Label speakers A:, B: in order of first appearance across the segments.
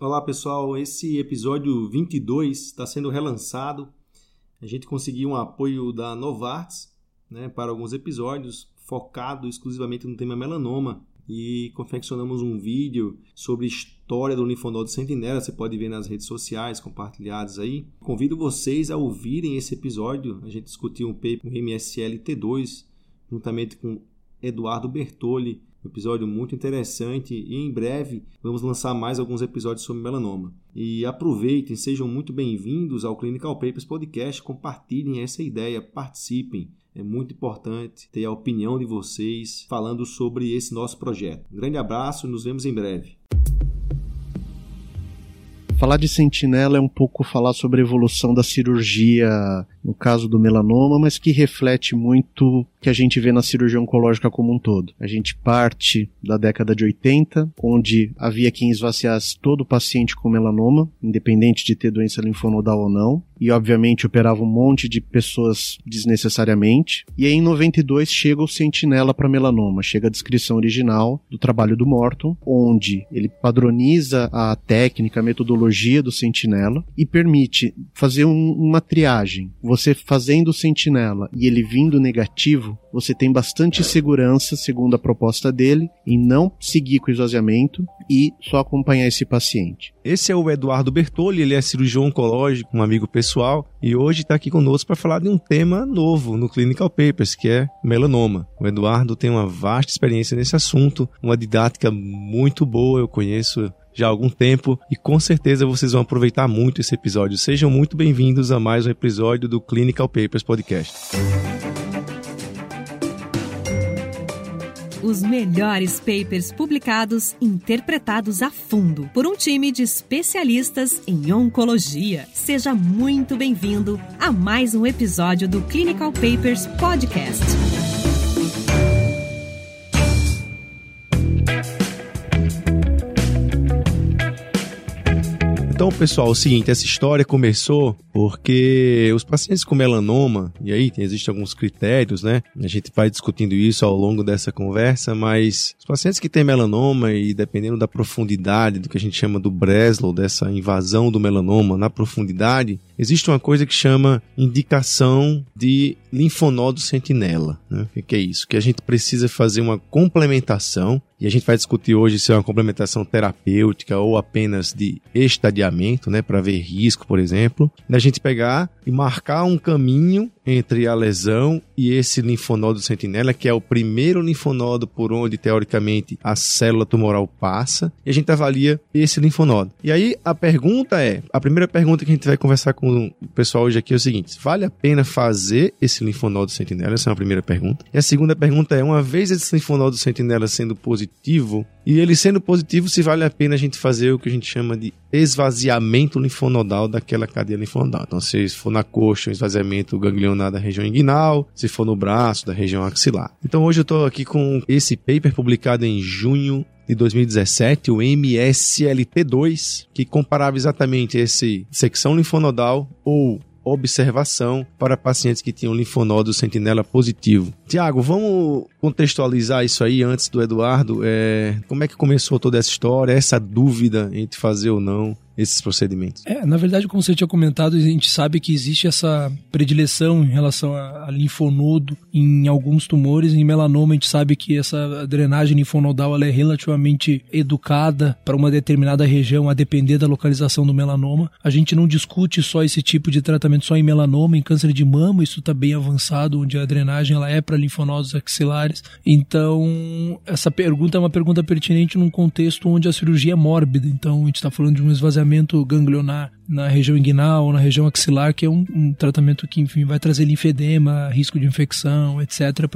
A: Olá pessoal, esse episódio 22 está sendo relançado. A gente conseguiu um apoio da Novartis né, para alguns episódios focado exclusivamente no tema melanoma e confeccionamos um vídeo sobre história do linfonodo sentinela. Você pode ver nas redes sociais compartilhadas aí. Convido vocês a ouvirem esse episódio. A gente discutiu um paper no MSL T2 juntamente com Eduardo Bertoli um episódio muito interessante e em breve vamos lançar mais alguns episódios sobre melanoma. E aproveitem, sejam muito bem-vindos ao Clinical Papers Podcast, compartilhem essa ideia, participem. É muito importante ter a opinião de vocês falando sobre esse nosso projeto. Um grande abraço e nos vemos em breve.
B: Falar de sentinela é um pouco falar sobre a evolução da cirurgia no caso do melanoma, mas que reflete muito que a gente vê na cirurgia oncológica como um todo. A gente parte da década de 80, onde havia quem esvaziasse todo paciente com melanoma, independente de ter doença linfonodal ou não, e obviamente operava um monte de pessoas desnecessariamente. E aí em 92 chega o sentinela para melanoma, chega a descrição original do trabalho do Morton, onde ele padroniza a técnica, a metodologia do sentinela e permite fazer um, uma triagem você fazendo sentinela e ele vindo negativo, você tem bastante segurança, segundo a proposta dele, em não seguir com o esvaziamento e só acompanhar esse paciente.
C: Esse é o Eduardo Bertoli, ele é cirurgião oncológico, um amigo pessoal, e hoje está aqui conosco para falar de um tema novo no Clinical Papers, que é melanoma. O Eduardo tem uma vasta experiência nesse assunto, uma didática muito boa, eu conheço já há algum tempo e com certeza vocês vão aproveitar muito esse episódio. Sejam muito bem-vindos a mais um episódio do Clinical Papers Podcast.
D: Os melhores papers publicados, interpretados a fundo por um time de especialistas em oncologia. Seja muito bem-vindo a mais um episódio do Clinical Papers Podcast.
C: Pessoal, é o seguinte, essa história começou porque os pacientes com melanoma, e aí existem alguns critérios, né? A gente vai discutindo isso ao longo dessa conversa, mas os pacientes que têm melanoma e dependendo da profundidade do que a gente chama do Breslow, dessa invasão do melanoma na profundidade, existe uma coisa que chama indicação de linfonodo sentinela. Né? O que é isso? Que a gente precisa fazer uma complementação e a gente vai discutir hoje se é uma complementação terapêutica ou apenas de estadiamento, né, para ver risco, por exemplo, da gente pegar e marcar um caminho entre a lesão e esse linfonodo sentinela, que é o primeiro linfonodo por onde, teoricamente, a célula tumoral passa, e a gente avalia esse linfonodo. E aí a pergunta é: a primeira pergunta que a gente vai conversar com o pessoal hoje aqui é o seguinte: vale a pena fazer esse linfonodo sentinela? Essa é uma primeira pergunta. E a segunda pergunta é: uma vez esse linfonodo sentinela sendo positivo, e ele sendo positivo, se vale a pena a gente fazer o que a gente chama de esvaziamento linfonodal daquela cadeia linfonodal. Então, se for na coxa, um esvaziamento ganglionar da região inguinal, se for no braço, da região axilar. Então, hoje eu estou aqui com esse paper publicado em junho de 2017, o MSLT2, que comparava exatamente esse secção linfonodal ou observação para pacientes que tinham linfonodo sentinela positivo. Tiago, vamos contextualizar isso aí antes do Eduardo. É, como é que começou toda essa história, essa dúvida entre fazer ou não esses procedimentos?
E: É, na verdade, como você tinha comentado, a gente sabe que existe essa predileção em relação a, a linfonodo em alguns tumores. Em melanoma, a gente sabe que essa drenagem linfonodal é relativamente educada para uma determinada região, a depender da localização do melanoma. A gente não discute só esse tipo de tratamento só em melanoma, em câncer de mama, isso está bem avançado, onde a drenagem ela é para linfonodos axilares. Então, essa pergunta é uma pergunta pertinente num contexto onde a cirurgia é mórbida. Então, a gente está falando de um esvaziamento ganglionar na região inguinal ou na região axilar, que é um, um tratamento que, enfim, vai trazer linfedema, risco de infecção, etc.,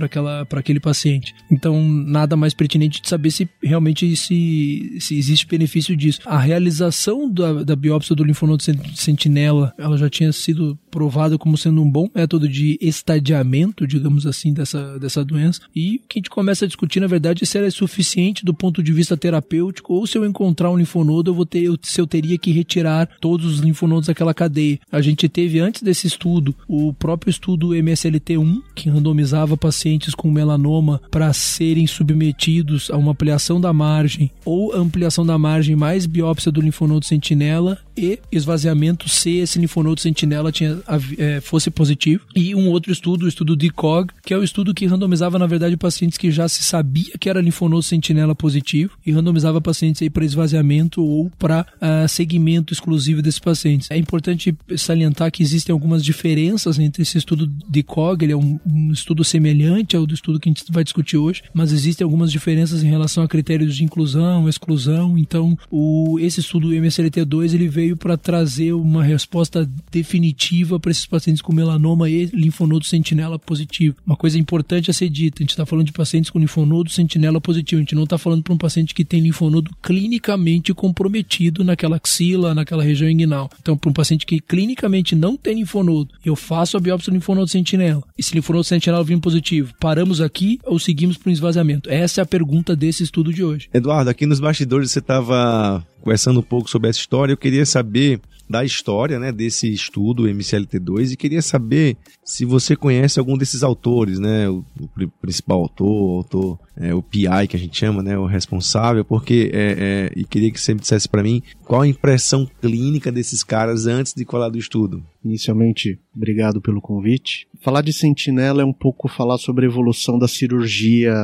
E: para aquele paciente. Então, nada mais pertinente de saber se realmente se, se existe benefício disso. A realização da, da biópsia do linfonodo sentinela, ela já tinha sido provada como sendo um bom método de estadiamento, digamos assim, dessa, dessa doença. E o que a gente começa a discutir, na verdade, é se ela é suficiente do ponto de vista terapêutico ou se eu encontrar um linfonodo, eu vou ter, eu, se eu teria que retirar todos os linfonodos daquela cadeia. A gente teve antes desse estudo o próprio estudo MSLT1, que randomizava pacientes com melanoma para serem submetidos a uma ampliação da margem ou ampliação da margem mais biópsia do linfonodo sentinela e esvaziamento se esse linfonodo sentinela tinha, é, fosse positivo. E um outro estudo, o estudo DICOG, que é o estudo que randomizava, na verdade, pacientes que já se sabia que era linfonodo sentinela positivo e randomizava pacientes aí para esvaziamento ou para uh, ah, segmento exclusivo desses pacientes. É importante salientar que existem algumas diferenças entre esse estudo DICOG, ele é um, um estudo semelhante ao do estudo que a gente vai discutir hoje, mas existem algumas diferenças em relação a critérios de inclusão, exclusão. Então, o, esse estudo MSLT2 ele veio para trazer uma resposta definitiva para esses pacientes com melanoma e linfonodo sentinela positivo. Uma coisa importante a ser dita: a gente está falando de pacientes com linfonodo sentinela positivo, a gente não está falando para um paciente que tem linfonodo clinicamente comprometido naquela axila, naquela região inguinal. Então, para um paciente que clinicamente não tem linfonodo, eu faço a biópsia do linfonodo sentinela. E se linfonodo sentinela vir positivo, paramos aqui ou seguimos para um esvaziamento? Essa é a pergunta desse estudo de hoje.
C: Eduardo, aqui nos bastidores você estava conversando um pouco sobre essa história, eu queria saber da história né, desse estudo MCLT2 e queria saber se você conhece algum desses autores, né, o, o principal autor, o autor, é, o PI que a gente chama, né, o responsável, porque é, é, e queria que você me dissesse para mim qual a impressão clínica desses caras antes de colar do estudo.
B: Inicialmente, obrigado pelo convite. Falar de sentinela é um pouco falar sobre a evolução da cirurgia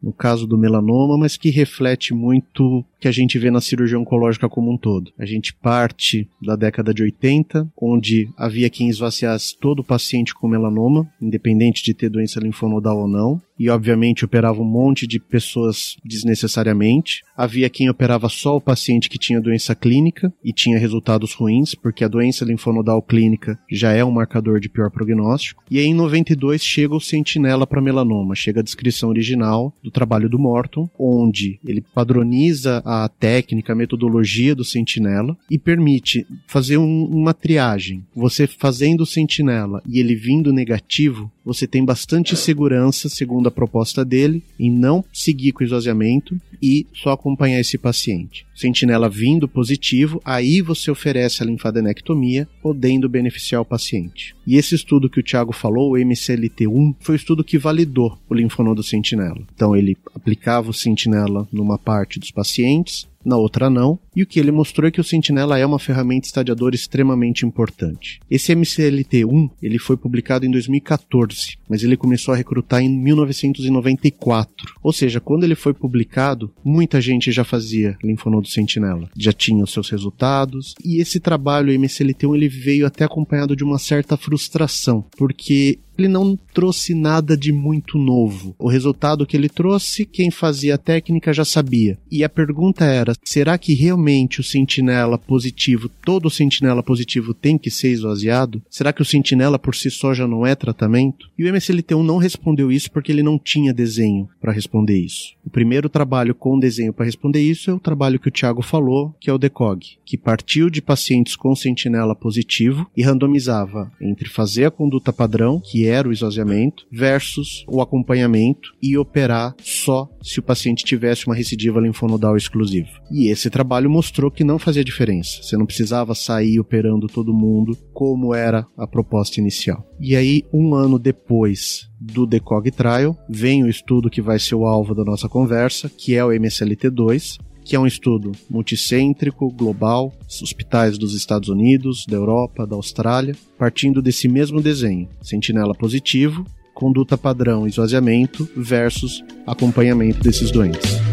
B: no caso do melanoma, mas que reflete muito que a gente vê na cirurgia oncológica como um todo. A gente parte da década de 80, onde havia quem esvaziasse todo o paciente com melanoma, independente de ter doença linfonodal ou não, e obviamente operava um monte de pessoas desnecessariamente. Havia quem operava só o paciente que tinha doença clínica e tinha resultados ruins, porque a doença linfonodal clínica já é um marcador de pior prognóstico. E aí em 92 chega o sentinela para melanoma, chega a descrição original do trabalho do Morton, onde ele padroniza a técnica, a metodologia do sentinela e permite fazer um, uma triagem. Você fazendo o sentinela e ele vindo negativo, você tem bastante segurança, segundo a proposta dele, em não seguir com o esvaziamento e só acompanhar esse paciente. Sentinela vindo positivo, aí você oferece a linfadenectomia, podendo beneficiar o paciente. E esse estudo que o Thiago falou, o MCLT1, foi o estudo que validou o linfonodo sentinela. Então ele aplicava o sentinela numa parte dos pacientes, na outra não, e o que ele mostrou é que o Sentinela é uma ferramenta estadiadora extremamente importante. Esse MCLT-1 ele foi publicado em 2014, mas ele começou a recrutar em 1994. Ou seja, quando ele foi publicado, muita gente já fazia linfonodo Sentinela, já tinha os seus resultados, e esse trabalho MCLT-1 ele veio até acompanhado de uma certa frustração, porque ele não trouxe nada de muito novo. O resultado que ele trouxe, quem fazia a técnica já sabia. E a pergunta era: será que realmente o sentinela positivo, todo sentinela positivo tem que ser esvaziado? Será que o sentinela por si só já não é tratamento? E o MSLT1 não respondeu isso porque ele não tinha desenho para responder isso. O primeiro trabalho com desenho para responder isso é o trabalho que o Thiago falou, que é o DECOG, que partiu de pacientes com sentinela positivo e randomizava entre fazer a conduta padrão, que era o esvaziamento, versus o acompanhamento e operar só se o paciente tivesse uma recidiva linfonodal exclusiva. E esse trabalho mostrou que não fazia diferença. Você não precisava sair operando todo mundo como era a proposta inicial. E aí, um ano depois do DECOG Trial, vem o estudo que vai ser o alvo da nossa conversa, que é o MSLT2, que é um estudo multicêntrico, global, hospitais dos Estados Unidos, da Europa, da Austrália, partindo desse mesmo desenho: sentinela positivo, conduta padrão esvaziamento versus acompanhamento desses doentes.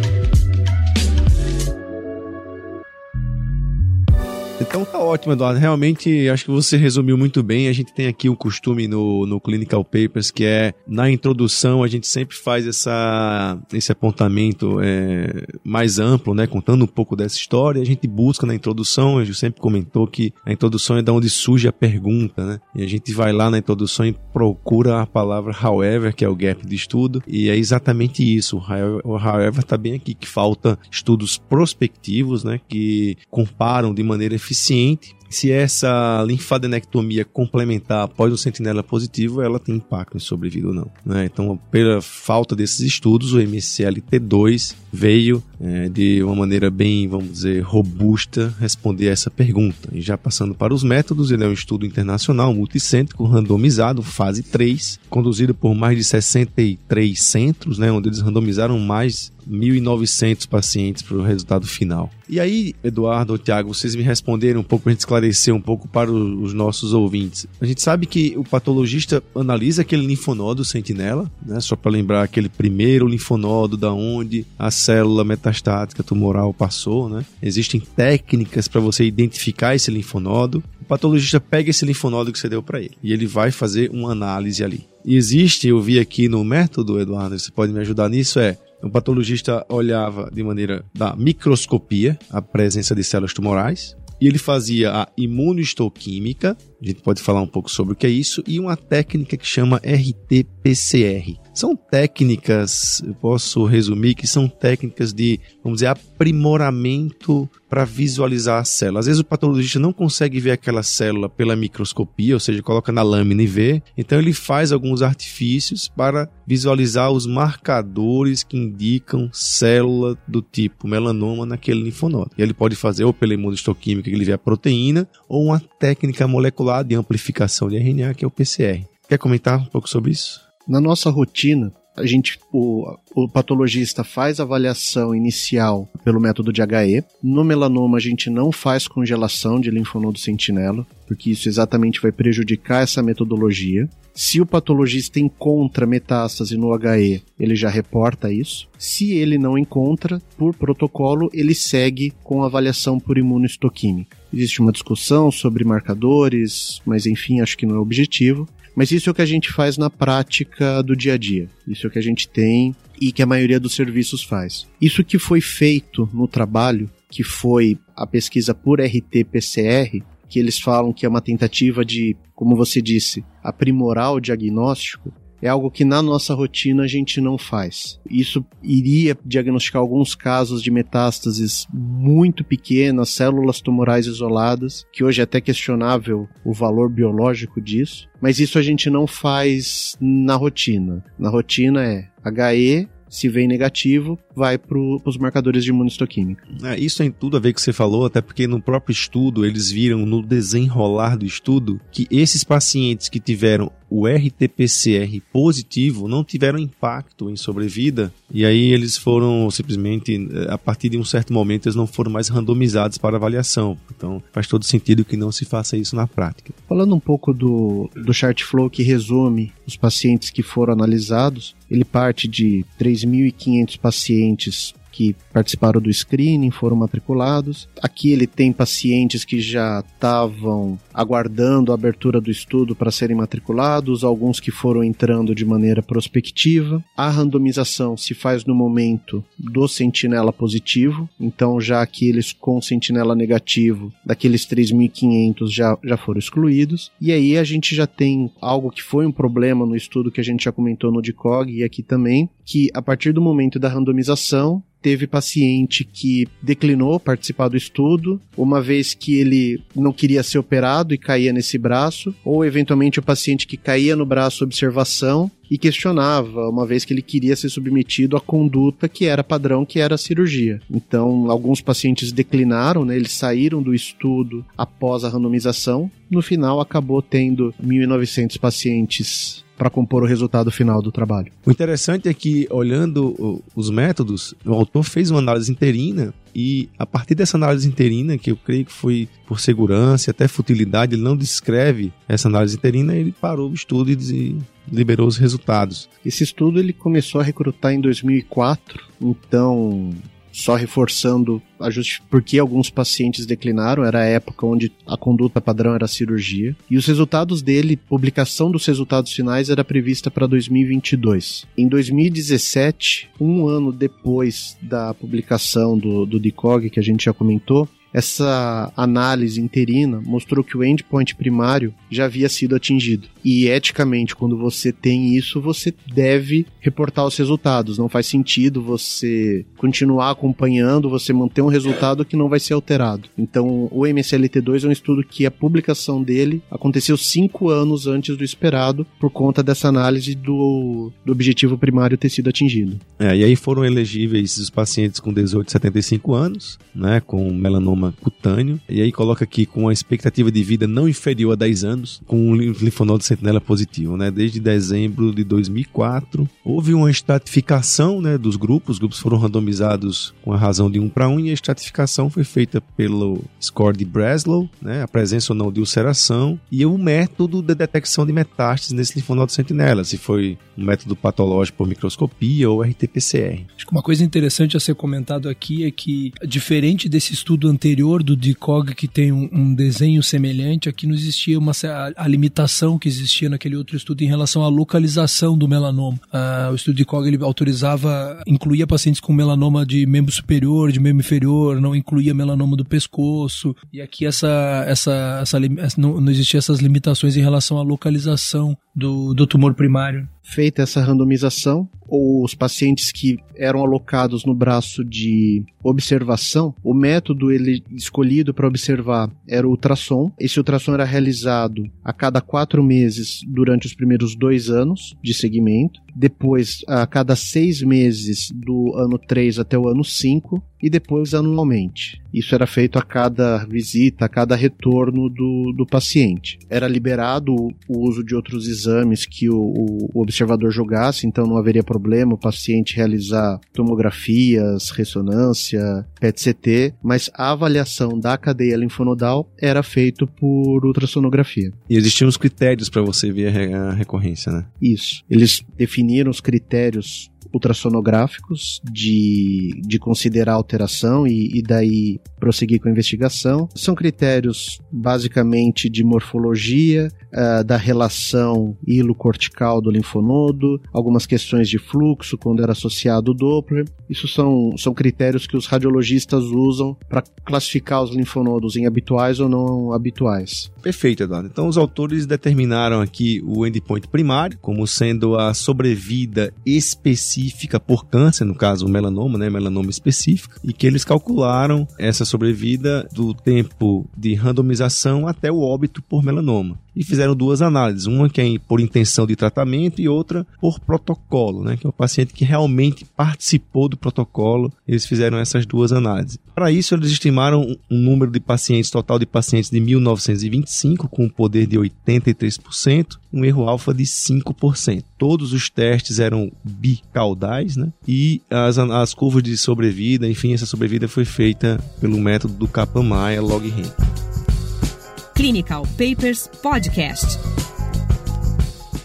C: Então tá ótimo, Eduardo. Realmente, acho que você resumiu muito bem. A gente tem aqui o costume no, no Clinical Papers, que é na introdução a gente sempre faz essa, esse apontamento é, mais amplo, né? Contando um pouco dessa história. A gente busca na introdução, a gente sempre comentou que a introdução é da onde surge a pergunta, né? E a gente vai lá na introdução e procura a palavra however, que é o gap de estudo, e é exatamente isso. O however está bem aqui, que falta estudos prospectivos, né? Que comparam de maneira eficiente se essa linfadenectomia complementar após o sentinela positivo, ela tem impacto em sobrevida ou não. Né? Então, pela falta desses estudos, o MCLT2 veio é, de uma maneira bem, vamos dizer, robusta responder essa pergunta. E já passando para os métodos, ele é um estudo internacional, multicêntrico, randomizado, fase 3, conduzido por mais de 63 centros, né, onde eles randomizaram mais 1.900 pacientes para o resultado final. E aí, Eduardo ou Tiago, vocês me responderam um pouco para a gente esclarecer um pouco para os nossos ouvintes. A gente sabe que o patologista analisa aquele linfonodo sentinela, né? Só para lembrar aquele primeiro linfonodo da onde a célula metastática tumoral passou, né? Existem técnicas para você identificar esse linfonodo. O patologista pega esse linfonodo que você deu para ele e ele vai fazer uma análise ali. E existe, eu vi aqui no método, Eduardo, você pode me ajudar nisso, é o patologista olhava de maneira da microscopia a presença de células tumorais e ele fazia a imunohistoquímica, a gente pode falar um pouco sobre o que é isso, e uma técnica que chama RT-PCR. São técnicas, eu posso resumir que são técnicas de, vamos dizer, aprimoramento para visualizar a célula. Às vezes o patologista não consegue ver aquela célula pela microscopia, ou seja, coloca na lâmina e vê. Então ele faz alguns artifícios para visualizar os marcadores que indicam célula do tipo melanoma naquele linfonodo. E ele pode fazer ou pela imunohistoquímica que ele vê a proteína, ou uma técnica molecular de amplificação de RNA, que é o PCR. Quer comentar um pouco sobre isso?
B: Na nossa rotina, a gente, o, o, patologista faz avaliação inicial pelo método de HE. No melanoma, a gente não faz congelação de linfonodo sentinela, porque isso exatamente vai prejudicar essa metodologia. Se o patologista encontra metástase no HE, ele já reporta isso. Se ele não encontra, por protocolo, ele segue com avaliação por imunohistoquímica. Existe uma discussão sobre marcadores, mas enfim, acho que não é objetivo. Mas isso é o que a gente faz na prática do dia a dia. Isso é o que a gente tem e que a maioria dos serviços faz. Isso que foi feito no trabalho, que foi a pesquisa por RT-PCR, que eles falam que é uma tentativa de, como você disse, aprimorar o diagnóstico, é algo que na nossa rotina a gente não faz. Isso iria diagnosticar alguns casos de metástases muito pequenas, células tumorais isoladas, que hoje é até questionável o valor biológico disso, mas isso a gente não faz na rotina. Na rotina é HE, se vem negativo, vai para os marcadores de imunohistoquímica.
C: É, isso tem tudo a ver com o que você falou, até porque no próprio estudo eles viram no desenrolar do estudo que esses pacientes que tiveram o RT-PCR positivo não tiveram impacto em sobrevida e aí eles foram simplesmente eh, a partir de um certo momento eles não foram mais randomizados para avaliação. Então faz todo sentido que não se faça isso na prática.
B: Falando um pouco do, do chart flow que resume os pacientes que foram analisados, ele parte de 3.500 pacientes que participaram do screening, foram matriculados. Aqui ele tem pacientes que já estavam aguardando a abertura do estudo para serem matriculados, alguns que foram entrando de maneira prospectiva. A randomização se faz no momento do sentinela positivo, então já aqueles com sentinela negativo, daqueles 3.500 já, já foram excluídos. E aí a gente já tem algo que foi um problema no estudo que a gente já comentou no DICOG e aqui também, que a partir do momento da randomização, teve paciente que declinou participar do estudo, uma vez que ele não queria ser operado e caía nesse braço, ou eventualmente o paciente que caía no braço observação e questionava, uma vez que ele queria ser submetido à conduta que era padrão, que era a cirurgia. Então, alguns pacientes declinaram, né, eles saíram do estudo após a randomização. No final, acabou tendo 1.900 pacientes para compor o resultado final do trabalho.
C: O interessante é que, olhando os métodos, o autor fez uma análise interina e a partir dessa análise interina, que eu creio que foi por segurança e até futilidade, ele não descreve essa análise interina, ele parou o estudo e liberou os resultados.
B: Esse estudo ele começou a recrutar em 2004, então só reforçando a porque alguns pacientes declinaram, era a época onde a conduta padrão era a cirurgia. E os resultados dele, publicação dos resultados finais era prevista para 2022. Em 2017, um ano depois da publicação do, do DICOG, que a gente já comentou, essa análise interina mostrou que o endpoint primário já havia sido atingido. E eticamente, quando você tem isso, você deve reportar os resultados. Não faz sentido você continuar acompanhando, você manter um resultado que não vai ser alterado. Então, o MSLT2 é um estudo que a publicação dele aconteceu cinco anos antes do esperado, por conta dessa análise do, do objetivo primário ter sido atingido.
C: É, e aí foram elegíveis os pacientes com 18 e 75 anos, né, com melanoma cutâneo, e aí coloca aqui com a expectativa de vida não inferior a 10 anos, com um linfonodo sentinela positivo, né, desde dezembro de 2004. Houve uma estratificação, né, dos grupos, os grupos foram randomizados com a razão de 1 para 1, e a estratificação foi feita pelo score de Breslow, né, a presença ou não de ulceração, e o método de detecção de metástases nesse linfonodo sentinela, se foi método patológico por microscopia ou RT-PCR.
E: Acho que uma coisa interessante a ser comentado aqui é que, diferente desse estudo anterior do DICOG, que tem um, um desenho semelhante, aqui não existia uma, a, a, limitação que existia naquele outro estudo em relação à localização do melanoma. Uh, o estudo DICOG ele autorizava, incluía pacientes com melanoma de membro superior, de membro inferior, não incluía melanoma do pescoço, e aqui essa, essa, essa, essa não, não existia essas limitações em relação à localização do, do tumor primário.
B: Feita essa randomização, os pacientes que eram alocados no braço de observação, o método ele escolhido para observar era o ultrassom. Esse ultrassom era realizado a cada quatro meses durante os primeiros dois anos de segmento, depois a cada seis meses do ano 3 até o ano 5 e depois anualmente. Isso era feito a cada visita, a cada retorno do, do paciente. Era liberado o uso de outros exames que o, o observador jogasse, então não haveria problema o paciente realizar tomografias, ressonância, PET-CT, mas a avaliação da cadeia linfonodal era feito por ultrassonografia.
C: E existiam os critérios para você ver a recorrência, né?
B: Isso. Eles definiram os critérios ultrassonográficos de, de considerar alteração e, e daí prosseguir com a investigação. São critérios basicamente de morfologia, uh, da relação hilo-cortical do linfonodo, algumas questões de fluxo quando era associado o Doppler. Isso são, são critérios que os radiologistas usam para classificar os linfonodos em habituais ou não habituais.
C: Perfeito, Eduardo. Então os autores determinaram aqui o endpoint primário como sendo a sobrevida específica por câncer, no caso o melanoma, né, melanoma específica, e que eles calcularam essa sobrevida do tempo de randomização até o óbito por melanoma e fizeram duas análises, uma que é por intenção de tratamento e outra por protocolo, né, que é o paciente que realmente participou do protocolo. Eles fizeram essas duas análises. Para isso, eles estimaram um número de pacientes, total de pacientes de 1925, com um poder de 83%, um erro alfa de 5%. Todos os testes eram bicaudais, né? E as, as curvas de sobrevida, enfim, essa sobrevida foi feita pelo método do Kaplan-Meier log-rank.
D: Clinical Papers Podcast.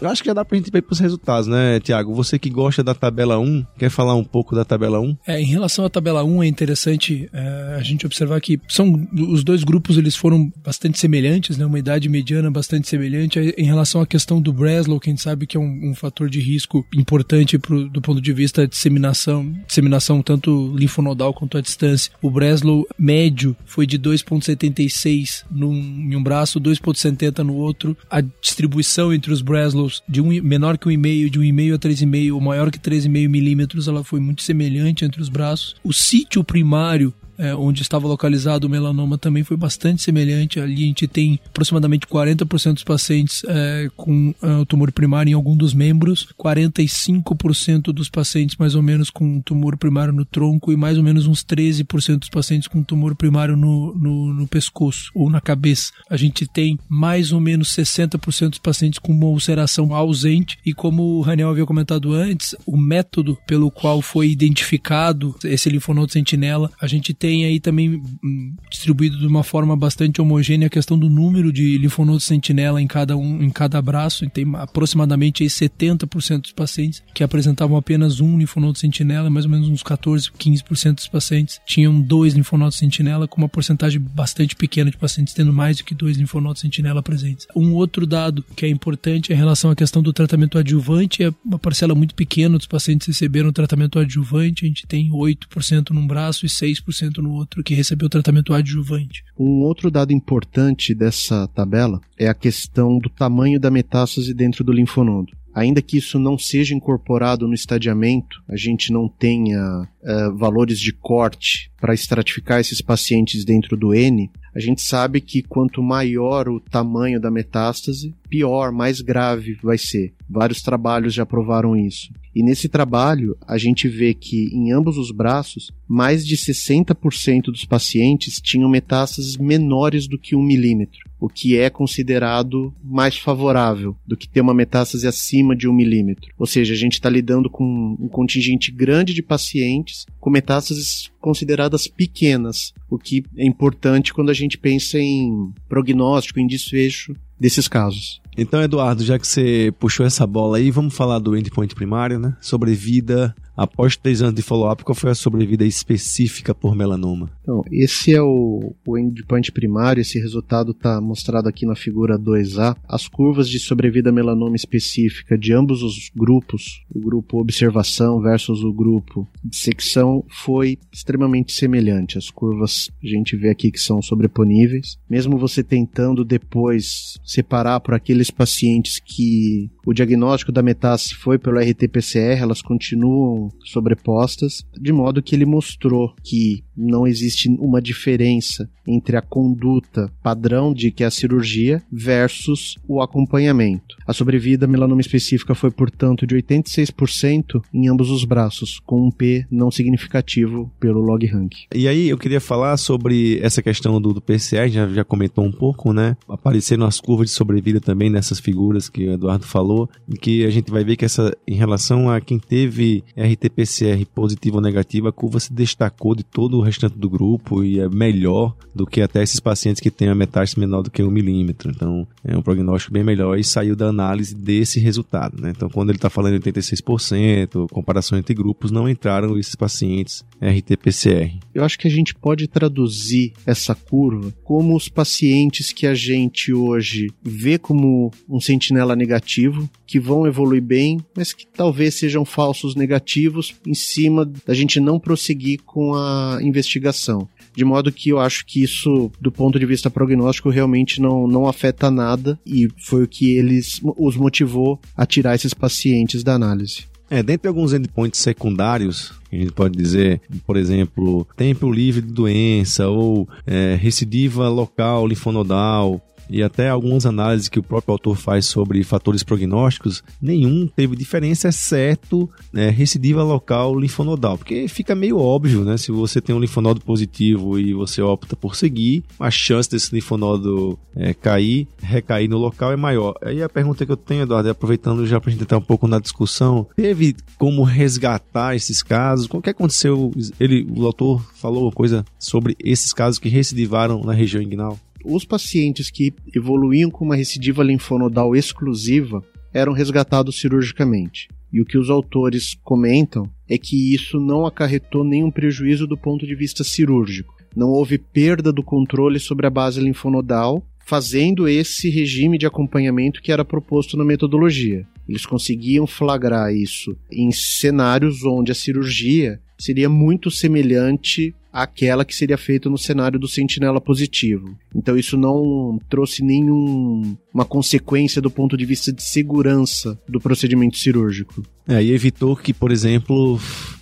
C: Eu acho que já dá pra gente ir pros resultados, né, Tiago? Você que gosta da tabela 1, quer falar um pouco da tabela 1?
E: É, em relação à tabela 1, é interessante é, a gente observar que são os dois grupos eles foram bastante semelhantes, né? Uma idade mediana bastante semelhante. Em relação à questão do Breslow, que a gente sabe que é um, um fator de risco importante pro, do ponto de vista de disseminação, disseminação tanto linfonodal quanto à distância. O Breslow médio foi de 2,76 em um braço, 2,70 no outro. A distribuição entre os Breslows de um menor que um e-mail, de um e-mail a 3,5 ou maior que 3,5 milímetros, ela foi muito semelhante entre os braços. O sítio primário é, onde estava localizado o melanoma também foi bastante semelhante. Ali a gente tem aproximadamente 40% dos pacientes é, com é, o tumor primário em algum dos membros, 45% dos pacientes mais ou menos com tumor primário no tronco e mais ou menos uns 13% dos pacientes com tumor primário no, no, no, pescoço ou na cabeça. A gente tem mais ou menos 60% dos pacientes com uma ulceração ausente e como o Raniel havia comentado antes, o método pelo qual foi identificado esse linfonodo sentinela, a gente tem tem aí também hum, distribuído de uma forma bastante homogênea a questão do número de linfonodos sentinela em cada um, em cada braço. Tem aproximadamente aí 70% dos pacientes que apresentavam apenas um linfonodo sentinela, mais ou menos uns 14, 15% dos pacientes tinham dois linfonodos sentinela, com uma porcentagem bastante pequena de pacientes tendo mais do que dois linfonodos sentinela presentes. Um outro dado que é importante é em relação à questão do tratamento adjuvante, é uma parcela muito pequena dos pacientes receberam tratamento adjuvante, a gente tem 8% num braço e 6% tratamento no outro que recebeu tratamento adjuvante.
B: Um outro dado importante dessa tabela é a questão do tamanho da metástase dentro do linfonodo. Ainda que isso não seja incorporado no estadiamento, a gente não tenha uh, valores de corte para estratificar esses pacientes dentro do N, a gente sabe que quanto maior o tamanho da metástase, pior, mais grave vai ser. Vários trabalhos já provaram isso. E nesse trabalho, a gente vê que em ambos os braços, mais de 60% dos pacientes tinham metástases menores do que um milímetro, o que é considerado mais favorável do que ter uma metástase acima de um milímetro. Ou seja, a gente está lidando com um contingente grande de pacientes com metástases consideradas pequenas, o que é importante quando a gente pensa em prognóstico, em desfecho desses casos.
C: Então, Eduardo, já que você puxou essa bola aí, vamos falar do endpoint primário, né? Sobrevida após três anos de follow-up, qual foi a sobrevida específica por melanoma?
B: Então, esse é o, o endpoint primário, esse resultado está mostrado aqui na figura 2A. As curvas de sobrevida melanoma específica de ambos os grupos, o grupo observação versus o grupo dissecção, foi extremamente semelhante. As curvas a gente vê aqui que são sobreponíveis. Mesmo você tentando depois separar por aqueles pacientes que o diagnóstico da metástase foi pelo RT-PCR, elas continuam sobrepostas, de modo que ele mostrou que não existe uma diferença entre a conduta padrão de que é a cirurgia versus o acompanhamento. A sobrevida melanoma específica foi, portanto, de 86% em ambos os braços, com um P não significativo pelo log rank.
C: E aí eu queria falar sobre essa questão do, do PCA, já, já comentou um pouco, né? Apareceram as curvas de sobrevida também nessas figuras que o Eduardo falou, que a gente vai ver que essa, em relação a quem teve RT-PCR positivo ou negativo, a curva se destacou de todo o restante do grupo e é melhor do que até esses pacientes que têm a metástase menor do que um milímetro. Então, é um prognóstico bem melhor e saiu da análise desse resultado. Né? Então, quando ele está falando de 86%, comparação entre grupos, não entraram esses pacientes RT-PCR.
B: Eu acho que a gente pode traduzir essa curva como os pacientes que a gente hoje vê como um sentinela negativo, que vão evoluir bem, mas que talvez sejam falsos negativos em cima da gente não prosseguir com a investigação. De modo que eu acho que isso, do ponto de vista prognóstico, realmente não, não afeta nada e foi o que eles os motivou a tirar esses pacientes da análise.
C: É, dentre alguns endpoints secundários, a gente pode dizer, por exemplo, tempo livre de doença ou é, recidiva local linfonodal, e até algumas análises que o próprio autor faz sobre fatores prognósticos, nenhum teve diferença, exceto né, recidiva local linfonodal, porque fica meio óbvio, né? Se você tem um linfonodo positivo e você opta por seguir, a chance desse linfonodo é, cair, recair no local é maior. Aí a pergunta que eu tenho, Eduardo, é aproveitando já para a gente entrar um pouco na discussão, teve como resgatar esses casos? O que aconteceu? Ele, o autor falou uma coisa sobre esses casos que recidivaram na região inguinal?
B: Os pacientes que evoluíam com uma recidiva linfonodal exclusiva eram resgatados cirurgicamente. E o que os autores comentam é que isso não acarretou nenhum prejuízo do ponto de vista cirúrgico. Não houve perda do controle sobre a base linfonodal, fazendo esse regime de acompanhamento que era proposto na metodologia. Eles conseguiam flagrar isso em cenários onde a cirurgia seria muito semelhante àquela que seria feita no cenário do sentinela positivo. Então isso não trouxe nenhuma consequência do ponto de vista de segurança do procedimento cirúrgico.
C: É, e evitou que, por exemplo,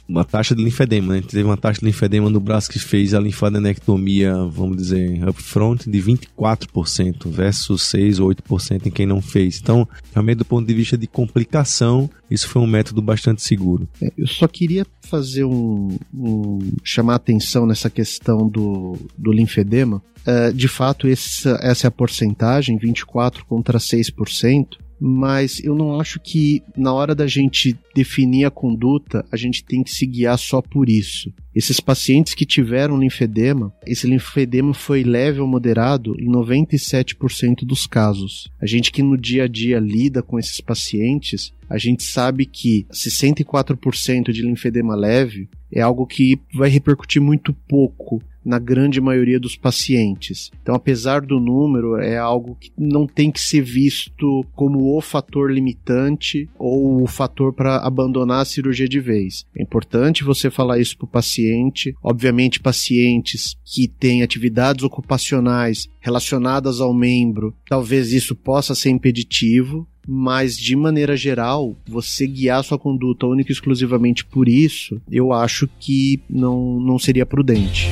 C: uma taxa de linfedema, né? Teve uma taxa de linfedema no braço que fez a linfadenectomia, vamos dizer, upfront de 24% versus 6 ou 8% em quem não fez. Então, realmente do ponto de vista de complicação, isso foi um método bastante seguro.
B: É, eu só queria fazer um, um, chamar atenção nessa questão do, do linfedema. É, de fato, essa é a porcentagem, 24 contra 6% mas eu não acho que na hora da gente definir a conduta, a gente tem que se guiar só por isso. Esses pacientes que tiveram linfedema, esse linfedema foi leve ou moderado em 97% dos casos. A gente que no dia a dia lida com esses pacientes, a gente sabe que 64% de linfedema leve é algo que vai repercutir muito pouco na grande maioria dos pacientes. Então, apesar do número, é algo que não tem que ser visto como o fator limitante ou o fator para abandonar a cirurgia de vez. É importante você falar isso para o paciente. Obviamente, pacientes que têm atividades ocupacionais relacionadas ao membro, talvez isso possa ser impeditivo, mas de maneira geral, você guiar sua conduta única e exclusivamente por isso, eu acho que não, não seria prudente.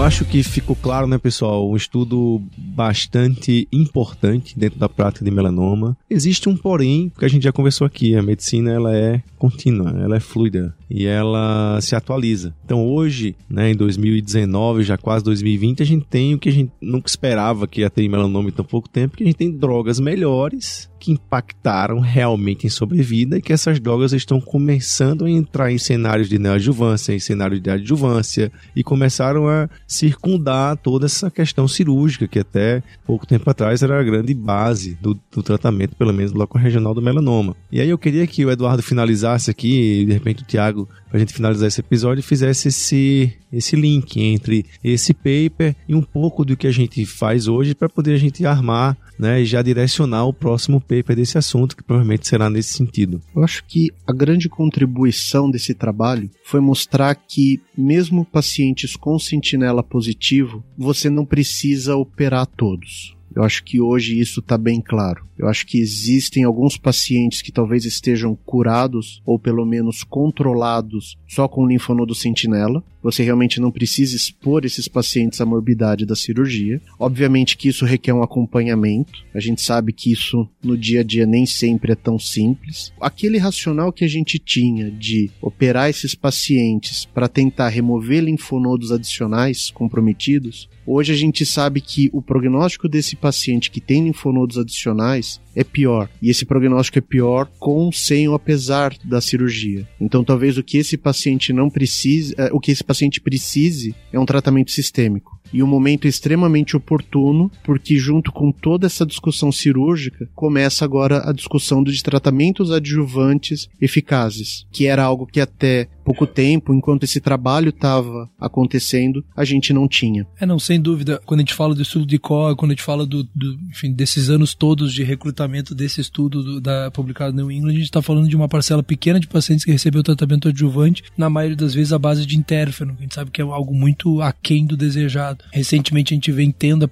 C: Eu acho que ficou claro, né, pessoal, um estudo bastante importante dentro da prática de melanoma. Existe um porém, que a gente já conversou aqui, a medicina ela é contínua, ela é fluida e ela se atualiza. Então hoje, né, em 2019, já quase 2020, a gente tem o que a gente nunca esperava que ia ter melanoma em tão pouco tempo, que a gente tem drogas melhores que impactaram realmente em sobrevida e que essas drogas estão começando a entrar em cenários de neoadjuvância, em cenários de adjuvância e começaram a circundar toda essa questão cirúrgica que até pouco tempo atrás era a grande base do, do tratamento, pelo menos do bloco regional do melanoma. E aí eu queria que o Eduardo finalizasse aqui, e de repente o Tiago, para a gente finalizar esse episódio, fizesse esse, esse link entre esse paper e um pouco do que a gente faz hoje para poder a gente armar né, e já direcionar o próximo paper desse assunto, que provavelmente será nesse sentido.
B: Eu acho que a grande contribuição desse trabalho foi mostrar que, mesmo pacientes com sentinela positivo, você não precisa operar todos. Eu acho que hoje isso está bem claro. Eu acho que existem alguns pacientes que talvez estejam curados ou pelo menos controlados só com linfonodo sentinela. Você realmente não precisa expor esses pacientes à morbidade da cirurgia. Obviamente que isso requer um acompanhamento. A gente sabe que isso no dia a dia nem sempre é tão simples. Aquele racional que a gente tinha de operar esses pacientes para tentar remover linfonodos adicionais comprometidos, hoje a gente sabe que o prognóstico desse paciente que tem linfonodos adicionais é pior. E esse prognóstico é pior com, sem ou apesar da cirurgia. Então, talvez o que esse paciente não precise, é, o que esse paciente precise é um tratamento sistêmico e um momento extremamente oportuno, porque junto com toda essa discussão cirúrgica, começa agora a discussão de tratamentos adjuvantes eficazes, que era algo que até pouco tempo, enquanto esse trabalho estava acontecendo, a gente não tinha.
E: É, não, sem dúvida. Quando a gente fala do estudo de COA, quando a gente fala do, do enfim, desses anos todos de recrutamento desse estudo do, da, publicado no New England, a gente está falando de uma parcela pequena de pacientes que recebeu tratamento adjuvante, na maioria das vezes à base de interferon, a gente sabe que é algo muito aquém do desejado. Recentemente a gente vem tendo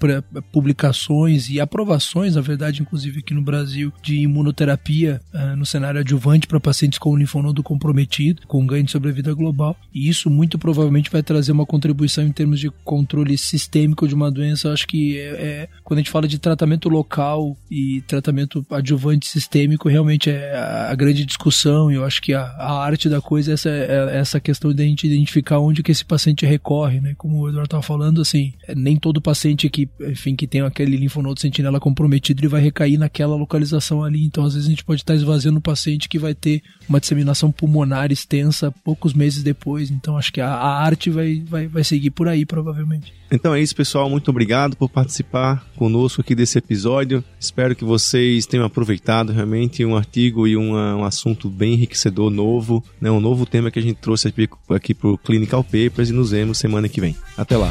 E: publicações e aprovações, na verdade, inclusive aqui no Brasil, de imunoterapia uh, no cenário adjuvante para pacientes com linfonodo comprometido, com ganho de sobre a vida global. E isso muito provavelmente vai trazer uma contribuição em termos de controle sistêmico de uma doença. Eu acho que é, é, quando a gente fala de tratamento local e tratamento adjuvante sistêmico, realmente é a, grande discussão. E eu acho que a, a arte da coisa é essa, é essa questão de a gente identificar onde que esse paciente recorre, né? Como o Eduardo estava falando, assim, é, nem todo paciente que, enfim, que tem aquele linfonodo sentinela comprometido, ele vai recair naquela localização ali. Então, às vezes a gente pode estar esvaziando um paciente que vai ter uma disseminação pulmonar extensa poucos meses depois. Então acho que a, a arte vai, vai, vai seguir por aí, provavelmente.
C: Então é isso, pessoal. Muito obrigado por participar conosco aqui desse episódio. Espero que vocês tenham aproveitado realmente um artigo e uma, um assunto bem enriquecedor, novo, né? um novo tema que a gente trouxe aqui, aqui para o Clinical Papers e nos vemos semana que vem. Até lá.